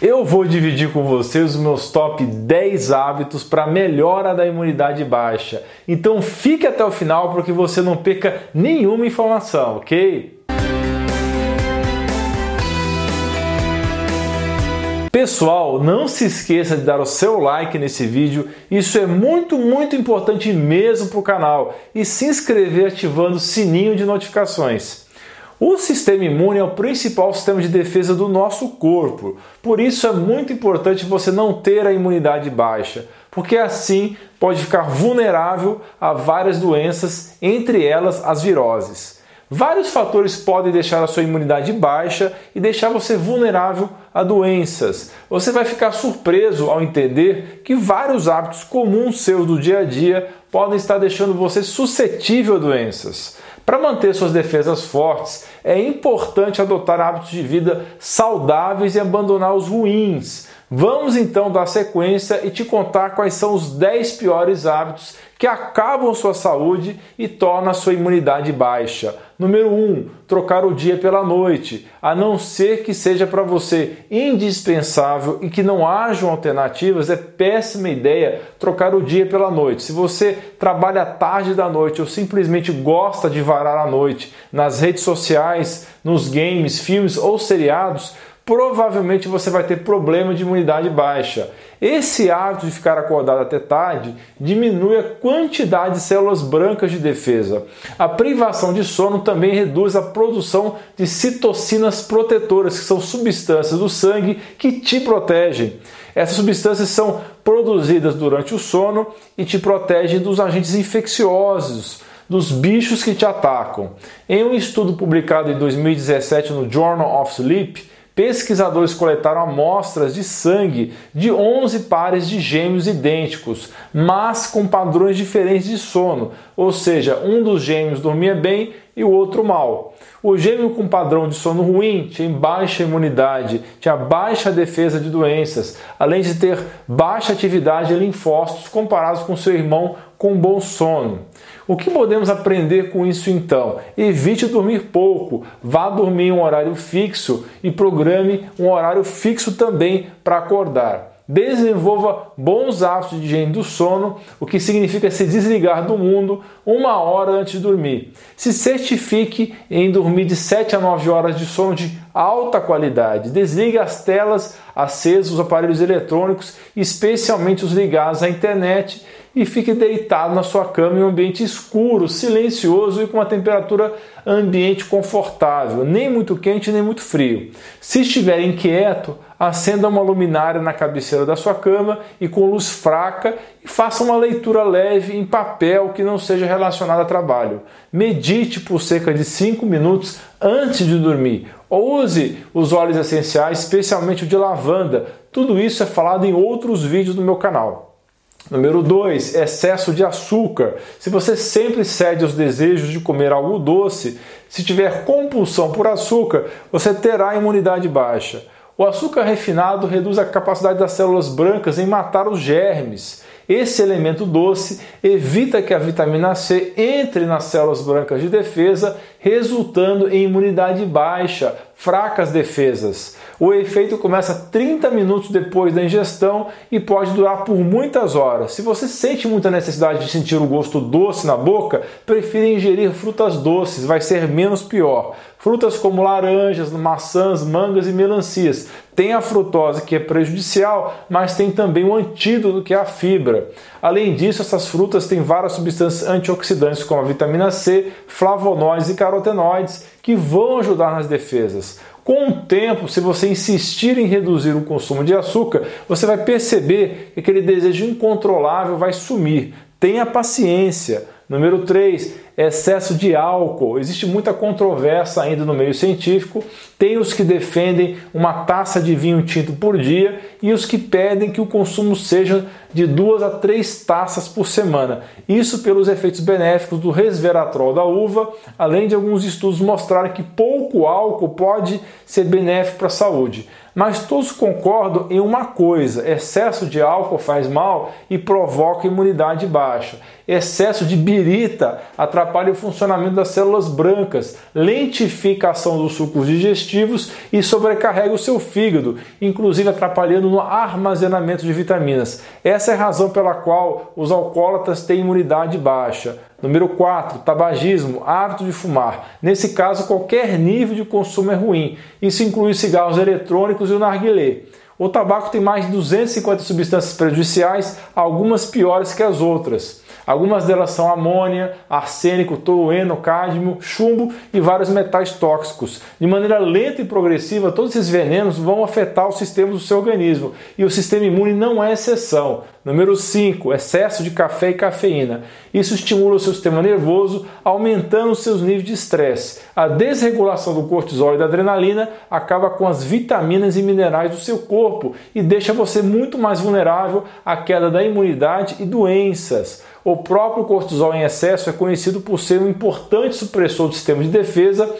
Eu vou dividir com vocês os meus top 10 hábitos para melhora da imunidade baixa. Então fique até o final para que você não perca nenhuma informação, ok? Pessoal, não se esqueça de dar o seu like nesse vídeo, isso é muito, muito importante mesmo para o canal, e se inscrever ativando o sininho de notificações. O sistema imune é o principal sistema de defesa do nosso corpo, por isso é muito importante você não ter a imunidade baixa, porque assim pode ficar vulnerável a várias doenças, entre elas as viroses. Vários fatores podem deixar a sua imunidade baixa e deixar você vulnerável a doenças. Você vai ficar surpreso ao entender que vários hábitos comuns seus do dia a dia podem estar deixando você suscetível a doenças. Para manter suas defesas fortes, é importante adotar hábitos de vida saudáveis e abandonar os ruins. Vamos então dar sequência e te contar quais são os 10 piores hábitos que acabam sua saúde e tornam sua imunidade baixa. Número 1, um, trocar o dia pela noite, a não ser que seja para você indispensável e que não hajam alternativas, é péssima ideia trocar o dia pela noite. Se você trabalha tarde da noite ou simplesmente gosta de varar a noite nas redes sociais, nos games, filmes ou seriados, provavelmente você vai ter problema de imunidade baixa. Esse hábito de ficar acordado até tarde diminui a quantidade de células brancas de defesa. A privação de sono também reduz a produção de citocinas protetoras, que são substâncias do sangue que te protegem. Essas substâncias são produzidas durante o sono e te protegem dos agentes infecciosos dos bichos que te atacam. Em um estudo publicado em 2017 no Journal of Sleep, pesquisadores coletaram amostras de sangue de 11 pares de gêmeos idênticos, mas com padrões diferentes de sono, ou seja, um dos gêmeos dormia bem e o outro mal. O gêmeo com padrão de sono ruim tinha baixa imunidade, tinha baixa defesa de doenças, além de ter baixa atividade de linfócitos comparados com seu irmão com bom sono. O que podemos aprender com isso então? Evite dormir pouco, vá dormir em um horário fixo e programe um horário fixo também para acordar. Desenvolva bons hábitos de higiene do sono, o que significa se desligar do mundo uma hora antes de dormir. Se certifique em dormir de 7 a 9 horas de sono de alta qualidade. Desligue as telas acesas, os aparelhos eletrônicos, especialmente os ligados à internet e fique deitado na sua cama em um ambiente escuro, silencioso e com uma temperatura ambiente confortável, nem muito quente nem muito frio. Se estiver inquieto, acenda uma luminária na cabeceira da sua cama e com luz fraca e faça uma leitura leve em papel que não seja relacionada a trabalho. Medite por cerca de 5 minutos antes de dormir. Ou use os óleos essenciais, especialmente o de lavanda. Tudo isso é falado em outros vídeos do meu canal. Número 2, excesso de açúcar. Se você sempre cede aos desejos de comer algo doce, se tiver compulsão por açúcar, você terá imunidade baixa. O açúcar refinado reduz a capacidade das células brancas em matar os germes. Esse elemento doce evita que a vitamina C entre nas células brancas de defesa, resultando em imunidade baixa, fracas defesas. O efeito começa 30 minutos depois da ingestão e pode durar por muitas horas. Se você sente muita necessidade de sentir o gosto doce na boca, prefira ingerir frutas doces, vai ser menos pior. Frutas como laranjas, maçãs, mangas e melancias. Tem a frutose que é prejudicial, mas tem também o antídoto que é a fibra. Além disso, essas frutas têm várias substâncias antioxidantes como a vitamina C, flavonoides e carotenoides que vão ajudar nas defesas. Com o tempo, se você insistir em reduzir o consumo de açúcar, você vai perceber que aquele desejo incontrolável vai sumir. Tenha paciência. Número 3, excesso de álcool. Existe muita controvérsia ainda no meio científico. Tem os que defendem uma taça de vinho tinto por dia e os que pedem que o consumo seja de duas a três taças por semana. Isso pelos efeitos benéficos do resveratrol da uva, além de alguns estudos mostrarem que pouco álcool pode ser benéfico para a saúde mas todos concordam em uma coisa: excesso de álcool faz mal e provoca imunidade baixa. Excesso de birita atrapalha atrapalha o funcionamento das células brancas, lentifica a ação dos sucos digestivos e sobrecarrega o seu fígado, inclusive atrapalhando no armazenamento de vitaminas. Essa é a razão pela qual os alcoólatras têm imunidade baixa. Número 4, tabagismo, hábito de fumar. Nesse caso, qualquer nível de consumo é ruim. Isso inclui os cigarros eletrônicos e o narguilé. O tabaco tem mais de 250 substâncias prejudiciais, algumas piores que as outras. Algumas delas são amônia, arsênico, tolueno, cádmio, chumbo e vários metais tóxicos. De maneira lenta e progressiva, todos esses venenos vão afetar os sistemas do seu organismo e o sistema imune não é exceção. Número 5, excesso de café e cafeína. Isso estimula o seu sistema nervoso, aumentando os seus níveis de estresse. A desregulação do cortisol e da adrenalina acaba com as vitaminas e minerais do seu corpo e deixa você muito mais vulnerável à queda da imunidade e doenças. O próprio cortisol em excesso é conhecido por ser um importante supressor do sistema de defesa,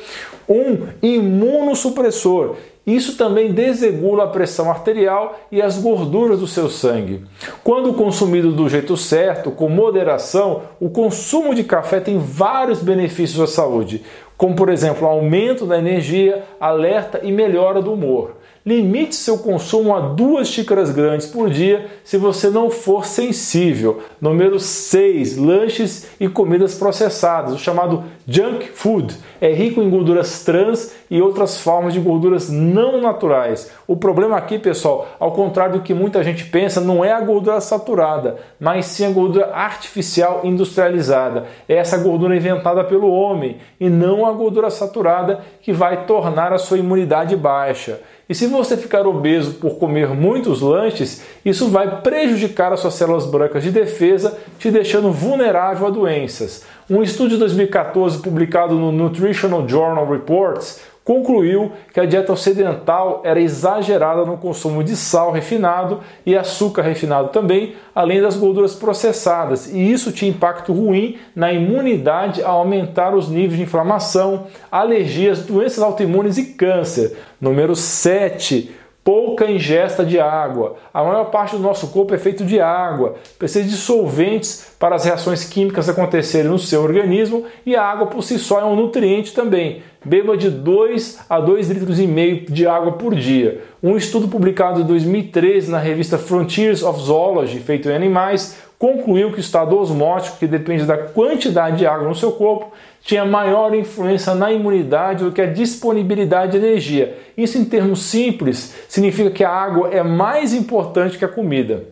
um imunossupressor. Isso também desregula a pressão arterial e as gorduras do seu sangue. Quando consumido do jeito certo, com moderação, o consumo de café tem vários benefícios à saúde, como por exemplo, aumento da energia, alerta e melhora do humor. Limite seu consumo a duas xícaras grandes por dia se você não for sensível. Número 6. Lanches e comidas processadas, o chamado junk food. É rico em gorduras trans e outras formas de gorduras não naturais. O problema aqui, pessoal, ao contrário do que muita gente pensa, não é a gordura saturada, mas sim a gordura artificial industrializada. É essa gordura inventada pelo homem e não a gordura saturada que vai tornar a sua imunidade baixa. E se você ficar obeso por comer muitos lanches, isso vai prejudicar as suas células brancas de defesa, te deixando vulnerável a doenças. Um estudo de 2014 publicado no Nutritional Journal Reports concluiu que a dieta ocidental era exagerada no consumo de sal refinado e açúcar refinado também, além das gorduras processadas, e isso tinha impacto ruim na imunidade ao aumentar os níveis de inflamação, alergias, doenças autoimunes e câncer. Número 7 pouca ingesta de água. A maior parte do nosso corpo é feito de água. Precisa de solventes para as reações químicas acontecerem no seu organismo e a água por si só é um nutriente também. Beba de 2 a 2 litros e meio de água por dia. Um estudo publicado em 2013 na revista Frontiers of Zoology, feito em animais, concluiu que o estado osmótico, que depende da quantidade de água no seu corpo, tinha maior influência na imunidade do que a disponibilidade de energia. Isso, em termos simples, significa que a água é mais importante que a comida.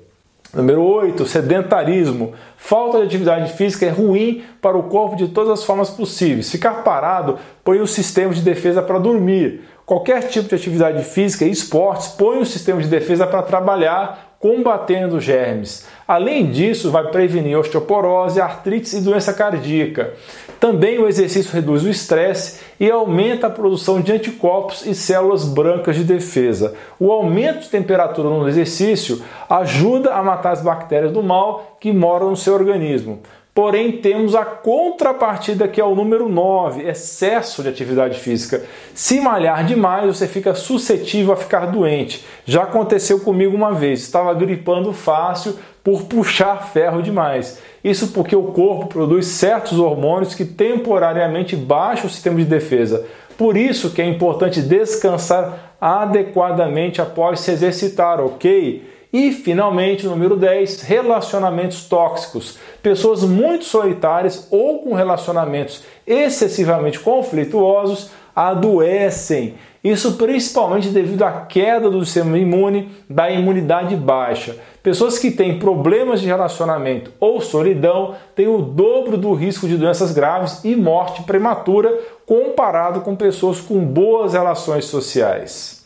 Número 8, sedentarismo. Falta de atividade física é ruim para o corpo de todas as formas possíveis. Ficar parado põe o sistema de defesa para dormir. Qualquer tipo de atividade física e esportes põe o sistema de defesa para trabalhar, combatendo germes. Além disso, vai prevenir osteoporose, artrite e doença cardíaca. Também o exercício reduz o estresse e aumenta a produção de anticorpos e células brancas de defesa. O aumento de temperatura no exercício ajuda a matar as bactérias do mal que moram no seu organismo. Porém, temos a contrapartida que é o número 9, excesso de atividade física. Se malhar demais, você fica suscetível a ficar doente. Já aconteceu comigo uma vez, estava gripando fácil por puxar ferro demais. Isso porque o corpo produz certos hormônios que temporariamente baixam o sistema de defesa. Por isso que é importante descansar adequadamente após se exercitar, ok? E, finalmente, número 10, relacionamentos tóxicos. Pessoas muito solitárias ou com relacionamentos excessivamente conflituosos adoecem. Isso principalmente devido à queda do sistema imune, da imunidade baixa. Pessoas que têm problemas de relacionamento ou solidão têm o dobro do risco de doenças graves e morte prematura comparado com pessoas com boas relações sociais.